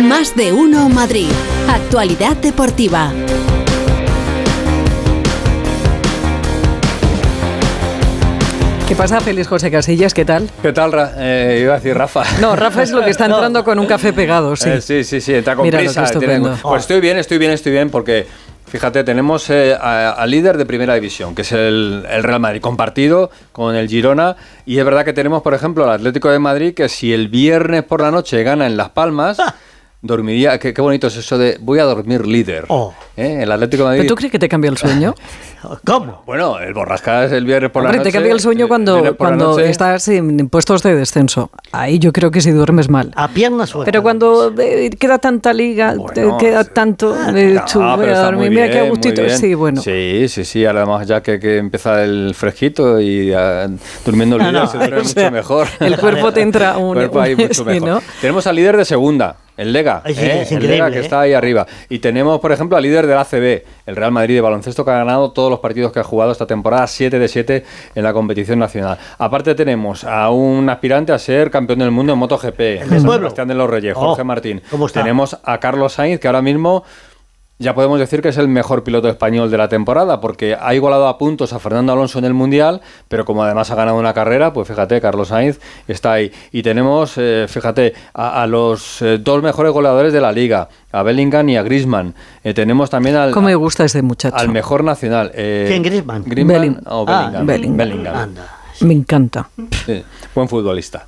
Más de uno Madrid. Actualidad deportiva. ¿Qué pasa, Feliz José Casillas? ¿Qué tal? ¿Qué tal? Eh, iba a decir Rafa. No, Rafa es lo que está entrando con un café pegado, sí. Eh, sí, sí, sí, está con Mira prisa. Pues estoy bien, estoy bien, estoy bien, porque fíjate, tenemos eh, a- al líder de primera división, que es el, el Real Madrid, compartido con el Girona. Y es verdad que tenemos, por ejemplo, al Atlético de Madrid, que si el viernes por la noche gana en Las Palmas. Dormiría, qué, qué bonito es eso de voy a dormir líder. Oh. ¿Eh? El Atlético de Madrid. ¿Pero tú crees que te cambia el sueño? ¿Cómo? Bueno, el Borrasca es el viernes por la noche. te cambia el sueño cuando, cuando estás en puestos de descenso. Ahí yo creo que si duermes mal. A pierna suelta. Pero cuando eh, queda tanta liga, te queda tanto, eh, No, voy a dormir, mira qué a gustito. Sí, bueno. Sí, sí, sí. Además, ya que, que empieza el fresquito y ah, durmiendo No, líder no, se duerme o sea, mucho mejor. el cuerpo te entra un- El cuerpo ahí un- mucho sí, mejor. ¿no? Tenemos al líder de segunda, el Lega. Sí, ¿eh? el Lega que ¿eh? está ahí arriba. Y tenemos, por ejemplo, al líder del ACB, el Real Madrid de baloncesto, que ha ganado todos los partidos que ha jugado esta temporada, 7 de 7 en la competición nacional. Aparte tenemos a un aspirante a ser campeón del mundo en MotoGP, del San. Sebastián de los Reyes, Oh, Jorge Martín. ¿cómo está? Tenemos a Carlos Sainz, que ahora mismo ya podemos decir que es el mejor piloto español de la temporada, porque ha igualado a puntos a Fernando Alonso en el Mundial, pero como además ha ganado una carrera, pues fíjate, Carlos Sainz está ahí. Y tenemos, eh, fíjate, a, a los eh, dos mejores goleadores de la liga, a Bellingham y a Griezmann. Eh, tenemos también al, ¿Cómo me gusta ese muchacho? al mejor nacional. eh, ¿Quién, Griezmann? Belling- o Ah, Bellingham. Bellingham. Bellingham. Anda. Me encanta, Sí, buen futbolista.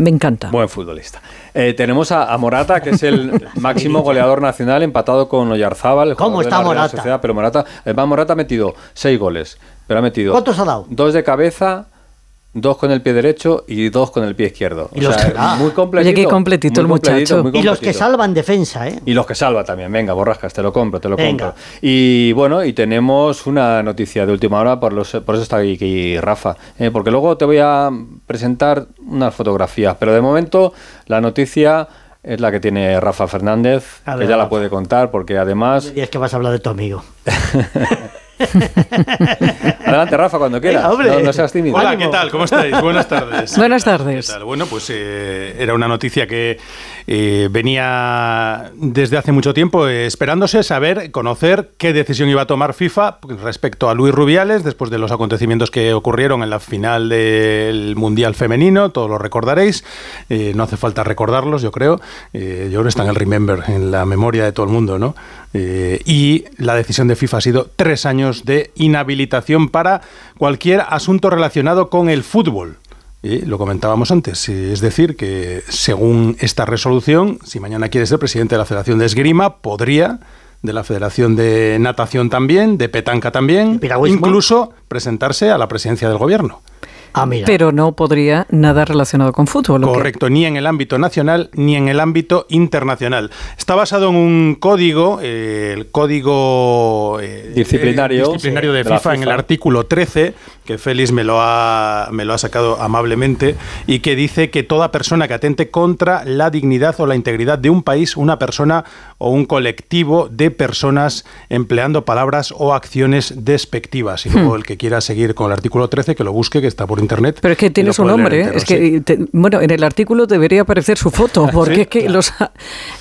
Me encanta. Buen futbolista. Eh, tenemos a, a Morata, que es el máximo goleador nacional, empatado con Oyarzábal. ¿Cómo de está la Morata? Sociedad, pero Morata, además Morata ha metido seis goles, pero ha metido ¿Cuántos ha dado? dos de cabeza, dos con el pie derecho y dos con el pie izquierdo. Y los que- ah. muy completito. Oye, qué completito muy el muchacho. Y los que salvan defensa, ¿eh? Y los que salva también, venga, borrascas, te lo compro, te lo Venga. compro. Y bueno, y tenemos una noticia de última hora, por, los, por eso está aquí Rafa, eh, porque luego te voy a presentar unas fotografías, pero de momento la noticia es la que tiene Rafa Fernández, A que ver, ya la puede contar, porque además... Y es que vas a hablar de tu amigo. Adelante, Rafa, cuando quieras. Venga, hombre. no, no seas tímido. Hola. ¿qué tal? ¿Cómo estáis? Buenas tardes. Buenas ¿Qué tardes. tal? Bueno, pues eh, era una noticia que eh, venía desde hace mucho tiempo eh, esperándose saber, conocer qué decisión iba a tomar FIFA respecto a Luis Rubiales después de los acontecimientos que ocurrieron en la final del Mundial Femenino, todos lo recordaréis, Eh, no hace falta recordarlos, yo creo, Eh, yo creo que está en el Remember, en la memoria de todo el mundo, ¿no? Eh, y la decisión de FIFA ha sido tres años de inhabilitación para cualquier asunto relacionado con el fútbol. Y lo comentábamos antes, eh, es decir, que según esta resolución, si mañana quiere ser presidente de la Federación de Esgrima, podría, de la Federación de Natación también, de Petanca también, incluso presentarse a la presidencia del gobierno. Ah, mira. Pero no podría nada relacionado con fútbol. Correcto, ni en el ámbito nacional ni en el ámbito internacional. Está basado en un código, eh, el código eh, Disciplinario, eh, disciplinario sí, de, FIFA, en el artículo 13, que Félix me lo, ha, me lo ha sacado amablemente, y que dice que toda persona que atente contra la dignidad o la integridad de un país, una persona o un colectivo de personas empleando palabras o acciones despectivas. Y luego el que quiera seguir con el artículo 13, que lo busque, que está por internet. Pero es que tiene su nombre, ¿eh? entero, es que, te- bueno, en el artículo debería aparecer su foto, porque Sí, es que los, ha,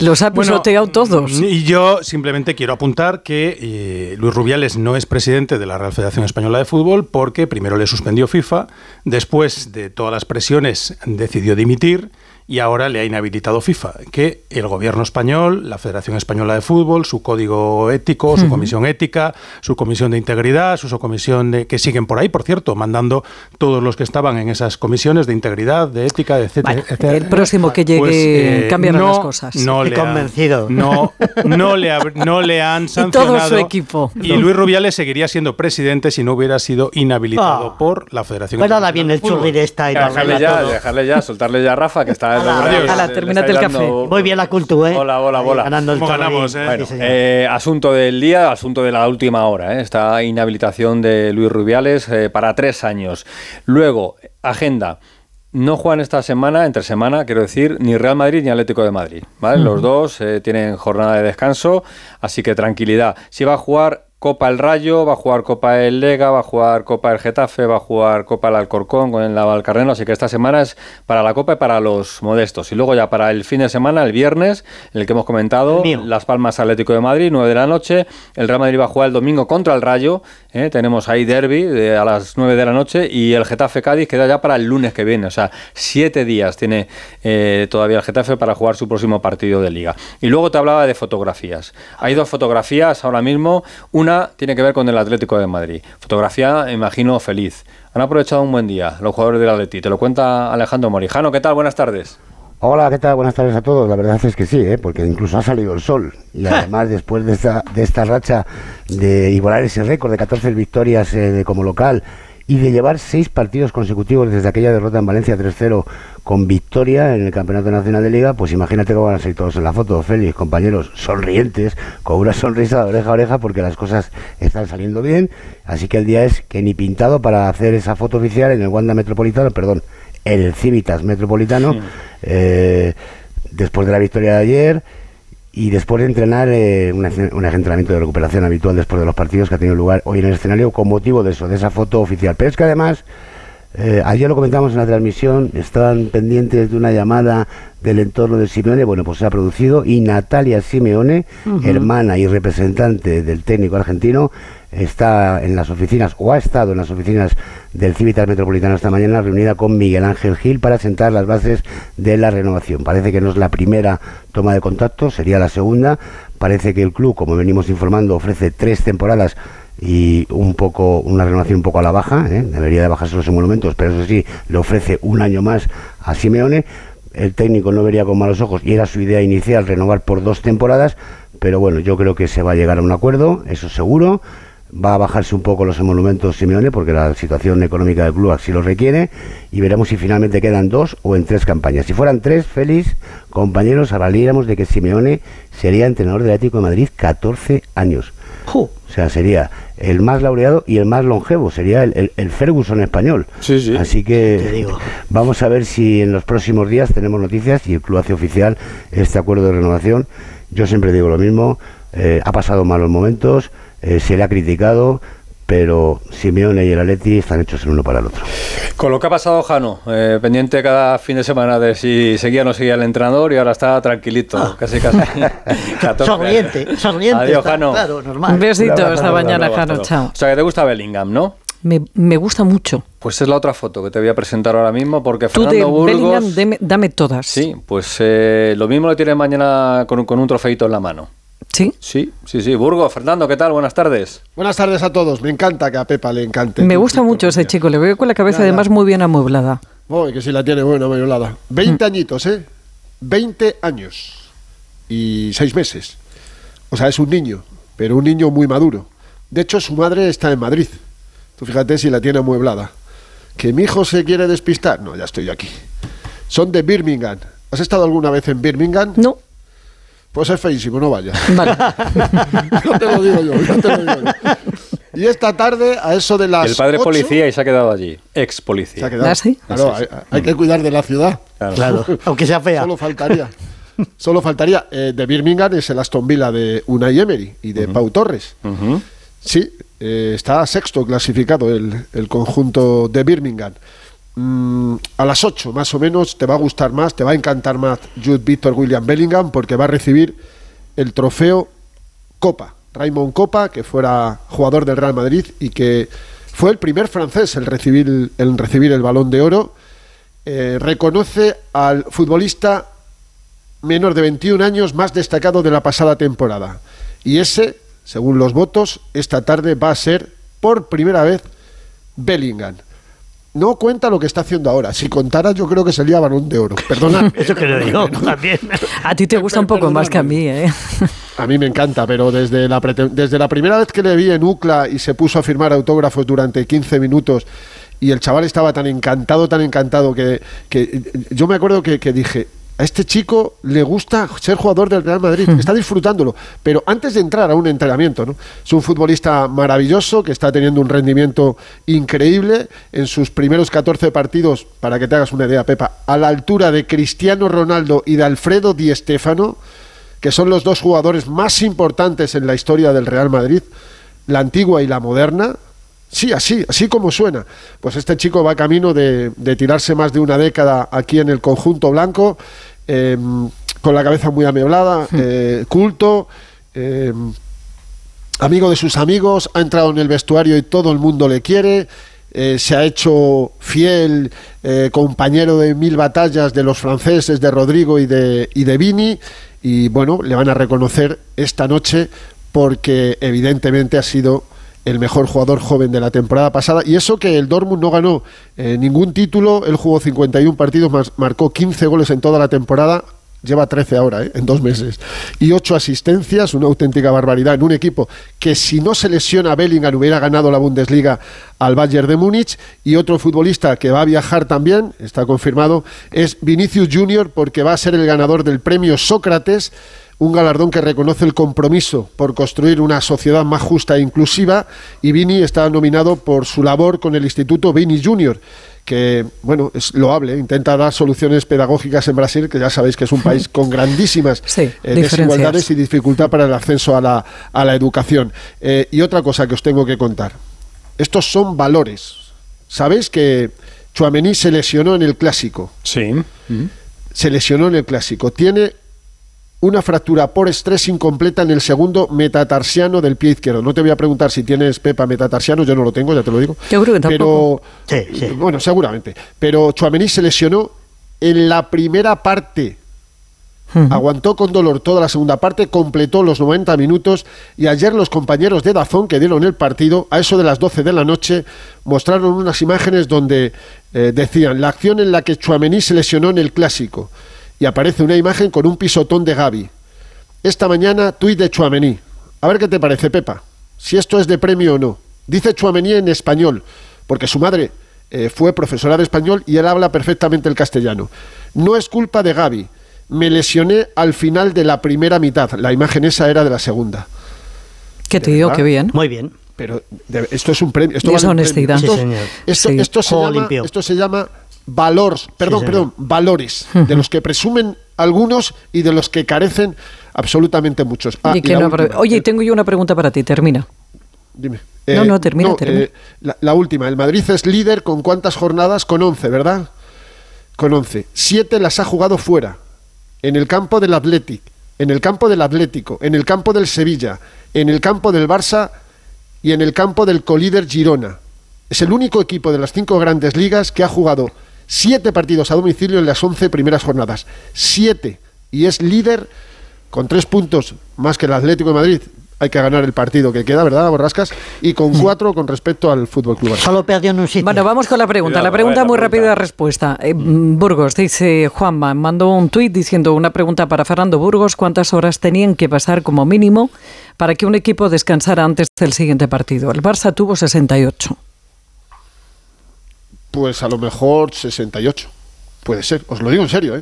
los ha Bueno, pisoteado todos. Y yo simplemente quiero apuntar que eh, Luis Rubiales no es presidente de la Real Federación Española de Fútbol porque primero le suspendió FIFA, después de todas las presiones decidió dimitir y ahora le ha inhabilitado FIFA, que el gobierno español, la Federación Española de Fútbol, su código ético, su comisión ética, su comisión de integridad, su comisión de que siguen por ahí, por cierto, mandando todos los que estaban en esas comisiones de integridad, de ética, etcétera. Bueno, etcétera. el próximo que llegue Pues, eh, cambiarán no- las cosas. No Estoy le han- convencido. no, no le, hab- no le han todo sancionado. su equipo. Y Luis Rubiales seguiría siendo presidente si no hubiera sido inhabilitado Ah. por la Federación. Pues ahora viene de el Fútbol. churri de esta y Dejarle ya, todo. dejarle ya, soltarle ya a Rafa, que está... Ala, termínate está el café. Muy bien la cultura, ¿eh? Hola, hola, hola. Ganando el ¿Cómo churri. ganamos, eh? Bueno, Sí, eh, asunto del día, asunto de la última hora. ¿eh? Esta inhabilitación de Luis Rubiales eh, para tres años. Luego, agenda. No juegan esta semana, entre semana, quiero decir, ni Real Madrid ni Atlético de Madrid. ¿vale? Los dos eh, tienen jornada de descanso, así que tranquilidad. Si va a jugar Copa el Rayo, va a jugar Copa el Lega, va a jugar Copa el Getafe, va a jugar Copa el Alcorcón con el Navalcarnero, así que esta semana es para la Copa y para los modestos. Y luego ya para el fin de semana, el viernes, en el que hemos comentado. Las Palmas Atlético de Madrid, 9 de la noche, el Real Madrid va a jugar el domingo contra el Rayo, ¿eh? tenemos ahí derby de- a las 9 de la noche y el Getafe Cádiz queda ya para el lunes que viene, o sea, siete días tiene eh, todavía el Getafe para jugar su próximo partido de liga. Y luego te hablaba de fotografías. Hay dos fotografías ahora mismo, una tiene que ver con el Atlético de Madrid. Fotografía, imagino, feliz. Han aprovechado un buen día los jugadores del Atleti. Te lo cuenta Alejandro Morijano. ¿Qué tal? Buenas tardes. Hola, ¿qué tal? Buenas tardes a todos. La verdad es que sí, ¿eh? porque incluso ha salido el sol. Y además, después de esta, de esta racha de igualar ese récord de 14 victorias eh, como local y de llevar seis partidos consecutivos desde aquella derrota en Valencia 3-0 con victoria en el Campeonato Nacional de Liga, pues imagínate cómo van a salir todos en la foto, Félix, compañeros, sonrientes, con una sonrisa de oreja a oreja porque las cosas están saliendo bien. Así que el día es que ni pintado para hacer esa foto oficial en el Wanda Metropolitano, perdón, en el Civitas Metropolitano, eh, después de la victoria de ayer y después de entrenar eh, un, un entrenamiento de recuperación habitual después de los partidos que ha tenido lugar hoy en el escenario con motivo de eso, de esa foto oficial. Pero es que además, eh, ayer lo comentamos en la transmisión, estaban pendientes de una llamada del entorno de Simeone, bueno, pues se ha producido y Natalia Simeone, hermana y representante del técnico argentino, está en las oficinas o ha estado en las oficinas del Civitas Metropolitano esta mañana reunida con Miguel Ángel Gil para sentar las bases de la renovación. Parece que no es la primera toma de contacto, sería la segunda. Parece que el club, como venimos informando, ofrece tres temporadas y un poco una renovación un poco a la baja, ¿eh? debería de bajarse los emolumentos, pero eso sí, le ofrece un año más a Simeone. El técnico no vería con malos ojos y era su idea inicial renovar por dos temporadas, pero bueno, yo creo que se va a llegar a un acuerdo, eso seguro. Va a bajarse un poco los emolumentos Simeone porque la situación económica del club así lo requiere y veremos si finalmente quedan dos o en tres campañas. Si fueran tres, feliz compañeros, hablaríamos de que Simeone sería entrenador del Atlético de Madrid 14 años. Ju. O sea, sería el más laureado y el más longevo, sería el, el- el Ferguson español. Sí, sí. Así Te que digo. vamos a ver si en los próximos días tenemos noticias y el club hace oficial este acuerdo de renovación. Yo siempre digo lo mismo, eh, ha pasado malos momentos, eh, se le ha criticado, pero Simeone y el Atleti están hechos el uno para el otro. Con lo que ha pasado, Jano, eh, pendiente cada fin de semana de si seguía o no seguía el entrenador y ahora está tranquilito, casi casi. 14 Sonriente, sonriente. Adiós, está, Jano. Claro, normal. besito Un abrazo, esta mañana, Jano. Chao. O sea, que te gusta Bellingham, ¿no? Me, me gusta mucho. Pues es la otra foto que te voy a presentar ahora mismo porque Tú de Fernando Burgos... Bellingham, deme- dame todas. Sí, pues eh, lo mismo lo tiene mañana con, un- con un trofeito en la mano. ¿Sí? Sí, sí, sí. Burgos, Fernando, ¿qué tal? Buenas tardes. Buenas tardes a todos. Me encanta que a Pepa le encante. Me gusta mucho ese chico. Le veo con la cabeza Ya, ya. además muy bien amueblada. Uy, que si la tiene buena, violada. 20 añitos, ¿eh? 20 años. Y 6 meses. O sea, es un niño, pero un niño muy maduro. De hecho, su madre está en Madrid. Tú fíjate si la tiene amueblada. ¿Que mi hijo se quiere despistar? No, ya estoy aquí. Son de Birmingham. ¿Has estado alguna vez en Birmingham? No. Pues es feísimo, no vayas. Vale. Yo te lo digo yo, yo te lo digo yo. Y esta tarde, a eso de las El padre 8, policía y se ha quedado allí. Ex se ha policía. quedado. ¿Ah, sí? Claro, hay, hay que cuidar de la ciudad. Claro, aunque sea fea. Solo faltaría. Solo faltaría. Eh, de Birmingham es el Aston Villa de Unai Emery y de Pau Torres. Sí, eh, está sexto clasificado el, el conjunto de Birmingham. Mm, a las 8 más o menos te va a gustar más, te va a encantar más Jude Victor William Bellingham porque va a recibir el trofeo Copa, Raymond Copa, que fuera jugador del Real Madrid y que fue el primer francés en recibir, en recibir el balón de oro. Eh, reconoce al futbolista menor de 21 años más destacado de la pasada temporada. Y ese, según los votos, esta tarde va a ser por primera vez Bellingham. No cuenta lo que está haciendo ahora. Si contara, yo creo que sería balón de oro. Perdona. Eso creo yo también. A ti te gusta un poco más que a mí, ¿eh? A mí me encanta, pero desde la, desde la primera vez que le vi en UCLA y se puso a firmar autógrafos durante 15 minutos y el chaval estaba tan encantado, tan encantado que, que yo me acuerdo que, que dije, a este chico le gusta ser jugador del Real Madrid, está disfrutándolo, pero antes de entrar a un entrenamiento, ¿no? Es un futbolista maravilloso que está teniendo un rendimiento increíble en sus primeros 14 partidos, para que te hagas una idea, Pepa, a la altura de Cristiano Ronaldo y de Alfredo Di Stéfano que son los dos jugadores más importantes en la historia del Real Madrid, la antigua y la moderna. Sí, así, así como suena. Pues este chico va camino de, de tirarse más de una década aquí en el conjunto blanco, eh, con la cabeza muy ameblada, eh, culto, eh, amigo de sus amigos, ha entrado en el vestuario y todo el mundo le quiere. eh, se ha hecho fiel eh, compañero de mil batallas de los franceses, de Rodrigo y de, y de Vini. Y bueno, le van a reconocer esta noche porque evidentemente ha sido el mejor jugador joven de la temporada pasada. Y eso que el Dortmund no ganó eh, ningún título, él jugó 51 partidos, marcó 15 goles en toda la temporada. Lleva 13 ahora, ¿eh? en dos meses. Y 8 asistencias, una auténtica barbaridad en un equipo que si no se lesiona a Bellingham hubiera ganado la Bundesliga al Bayern de Múnich. Y otro futbolista que va a viajar también, está confirmado, es Vinicius Junior porque va a ser el ganador del premio Sócrates un galardón que reconoce el compromiso por construir una sociedad más justa e inclusiva y Vini está nominado por su labor con el Instituto Vini Junior que, bueno, es loable, intenta dar soluciones pedagógicas en Brasil, que ya sabéis que es un país con grandísimas Sí, eh, desigualdades y dificultad para el acceso a la, a la educación. Eh, y otra cosa que os tengo que contar, estos son valores. ¿Sabéis que Chuamení se lesionó en el clásico? Sí. se lesionó en el clásico. Tiene una fractura por estrés incompleta en el segundo metatarsiano del pie izquierdo. No te voy a preguntar si tienes Pepa metatarsiano, yo no lo tengo, ya te lo digo. Yo creo que tampoco. Pero, Sí, sí. bueno, seguramente. Pero Chuamení se lesionó en la primera parte. Aguantó con dolor toda la segunda parte, completó los 90 minutos y ayer los compañeros de Dazón que dieron el partido, a eso de las 12 de la noche, mostraron unas imágenes donde eh, decían la acción en la que Chuamení se lesionó en el clásico y aparece una imagen con un pisotón de Gaby. Esta mañana, tuit de Chuamení. A ver qué te parece, Pepa. Si esto es de premio o no. Dice Chuamení en español, porque su madre eh, fue profesora de español y él habla perfectamente el castellano. No es culpa de Gaby. Me lesioné al final de la primera mitad. La imagen esa era de la segunda. Qué tío, verdad? qué bien. Muy bien. Pero de- esto es un premio. Esto vale es premio. honestidad. Esto, Sí, señor. esto- Sí. esto se llama, esto se llama valores, perdón, perdón, valores, de los que presumen algunos y de los que carecen absolutamente muchos. Ah, Y no-. Oye, Eh, tengo yo una pregunta para ti, termina. Dime. No, no, termina, termina. eh, la, la última. El Madrid es líder con cuántas jornadas? Con 11, ¿verdad? Con 11. Siete las ha jugado fuera. En el campo del Athletic, en el campo del Atlético, en el campo del Sevilla, en el campo del Barça y en el campo del colíder Girona. Es el único equipo de las cinco grandes ligas que ha jugado siete partidos a domicilio en las 11 primeras jornadas. Siete. Y es líder con tres puntos más que el Atlético de Madrid. Hay que ganar el partido que queda, ¿verdad, Borrascas? Y con cuatro con respecto al Fútbol Club. Solo perdió en un sitio. Bueno, vamos con la pregunta. Cuidado, la pregunta a ver, la muy pregunta. rápida respuesta. Eh, mm, Burgos, dice Juanma, mandó un tuit diciendo una pregunta para Fernando Burgos. ¿Cuántas horas tenían que pasar como mínimo para que un equipo descansara antes del siguiente partido? El Barça tuvo 68. Pues a lo mejor 68. Puede ser, os lo digo en serio, ¿eh?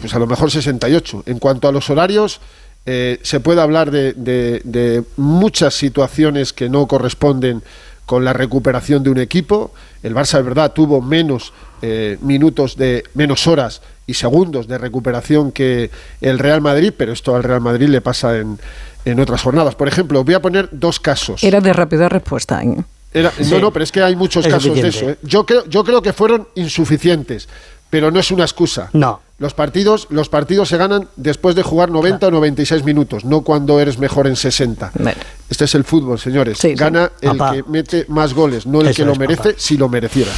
Pues a lo mejor 68. En cuanto a los horarios, eh, se puede hablar de, de- de muchas situaciones que no corresponden con la recuperación de un equipo. El Barça, de verdad, tuvo menos eh, minutos de menos horas y segundos de recuperación que el Real Madrid, pero esto al Real Madrid le pasa en, en otras jornadas. Por ejemplo, voy a poner dos casos. Era de rápida respuesta. ¿eh? Era- No, no, pero es que hay muchos Es casos de eso. ¿eh? Yo, creo, yo creo que fueron insuficientes, pero no es una excusa. No. Los partidos, los partidos se ganan después de jugar 90 o 96 minutos, no cuando eres mejor en 60. Bueno. Este es el fútbol, señores. Sí, sí. Gana el Papá. que mete más goles, no el Eso que lo merece, papá. si lo mereciera.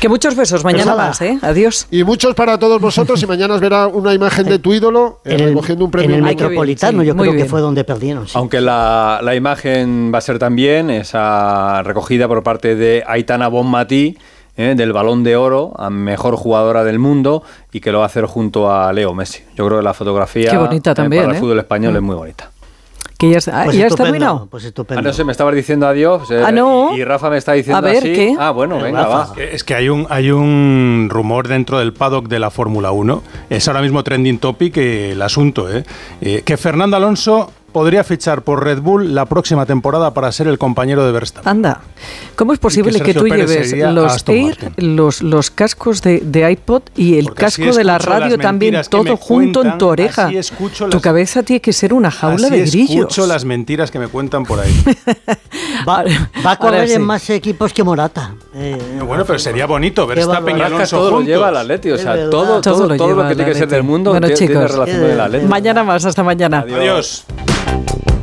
Que muchos besos. Mañana más, ¿eh? Adiós. Y muchos para todos vosotros, y mañana os verá una imagen de tu ídolo eh, en el, recogiendo un premio. en el Ay, qué bien, Metropolitano, sí, yo creo bien. que fue donde perdieron. sí. Aunque la, la imagen va a ser también esa recogida por parte de Aitana Bonmatí, ¿eh? del Balón de Oro a mejor jugadora del mundo y que lo va a hacer junto a Leo Messi. Yo creo que la fotografía Qué bonita eh, también, para el ¿eh? fútbol español es muy bonita. Que ya, está- ah, Pues ¿ya está terminado. Pues Ah, estupendo. no sé, me estabas diciendo adiós eh, Ah, no. y, y Rafa me está diciendo A ver, así. ¿qué? Ah, bueno, venga, Rafa. va. Que Es que hay un, hay un rumor dentro del paddock de la Fórmula 1. Es ahora mismo trending topic el asunto. ¿eh? Eh, que Fernando Alonso podría fichar por Red Bull la próxima temporada para ser el compañero de Verstappen. Anda, ¿cómo es posible que, Sergio tú Pérez lleves los Air, los, los cascos de, de iPod y el Porque casco de la las radio también, que todo junto en tu cuentan, oreja? escucho Tu las- cabeza tiene que ser una jaula Así de grillos. escucho las mentiras que me cuentan por ahí. Va, va a correr sí. en más equipos que Morata. Eh, bueno, pero sería bonito Verstappen y. Alonso todo lo juntos. lleva al Atleti, o sea, todo, Todo todo, lo todo lo que tiene que ser del mundo Bueno, tiene, tiene chicos. relación con el Atleti. Mañana más, hasta mañana. Adiós. Thank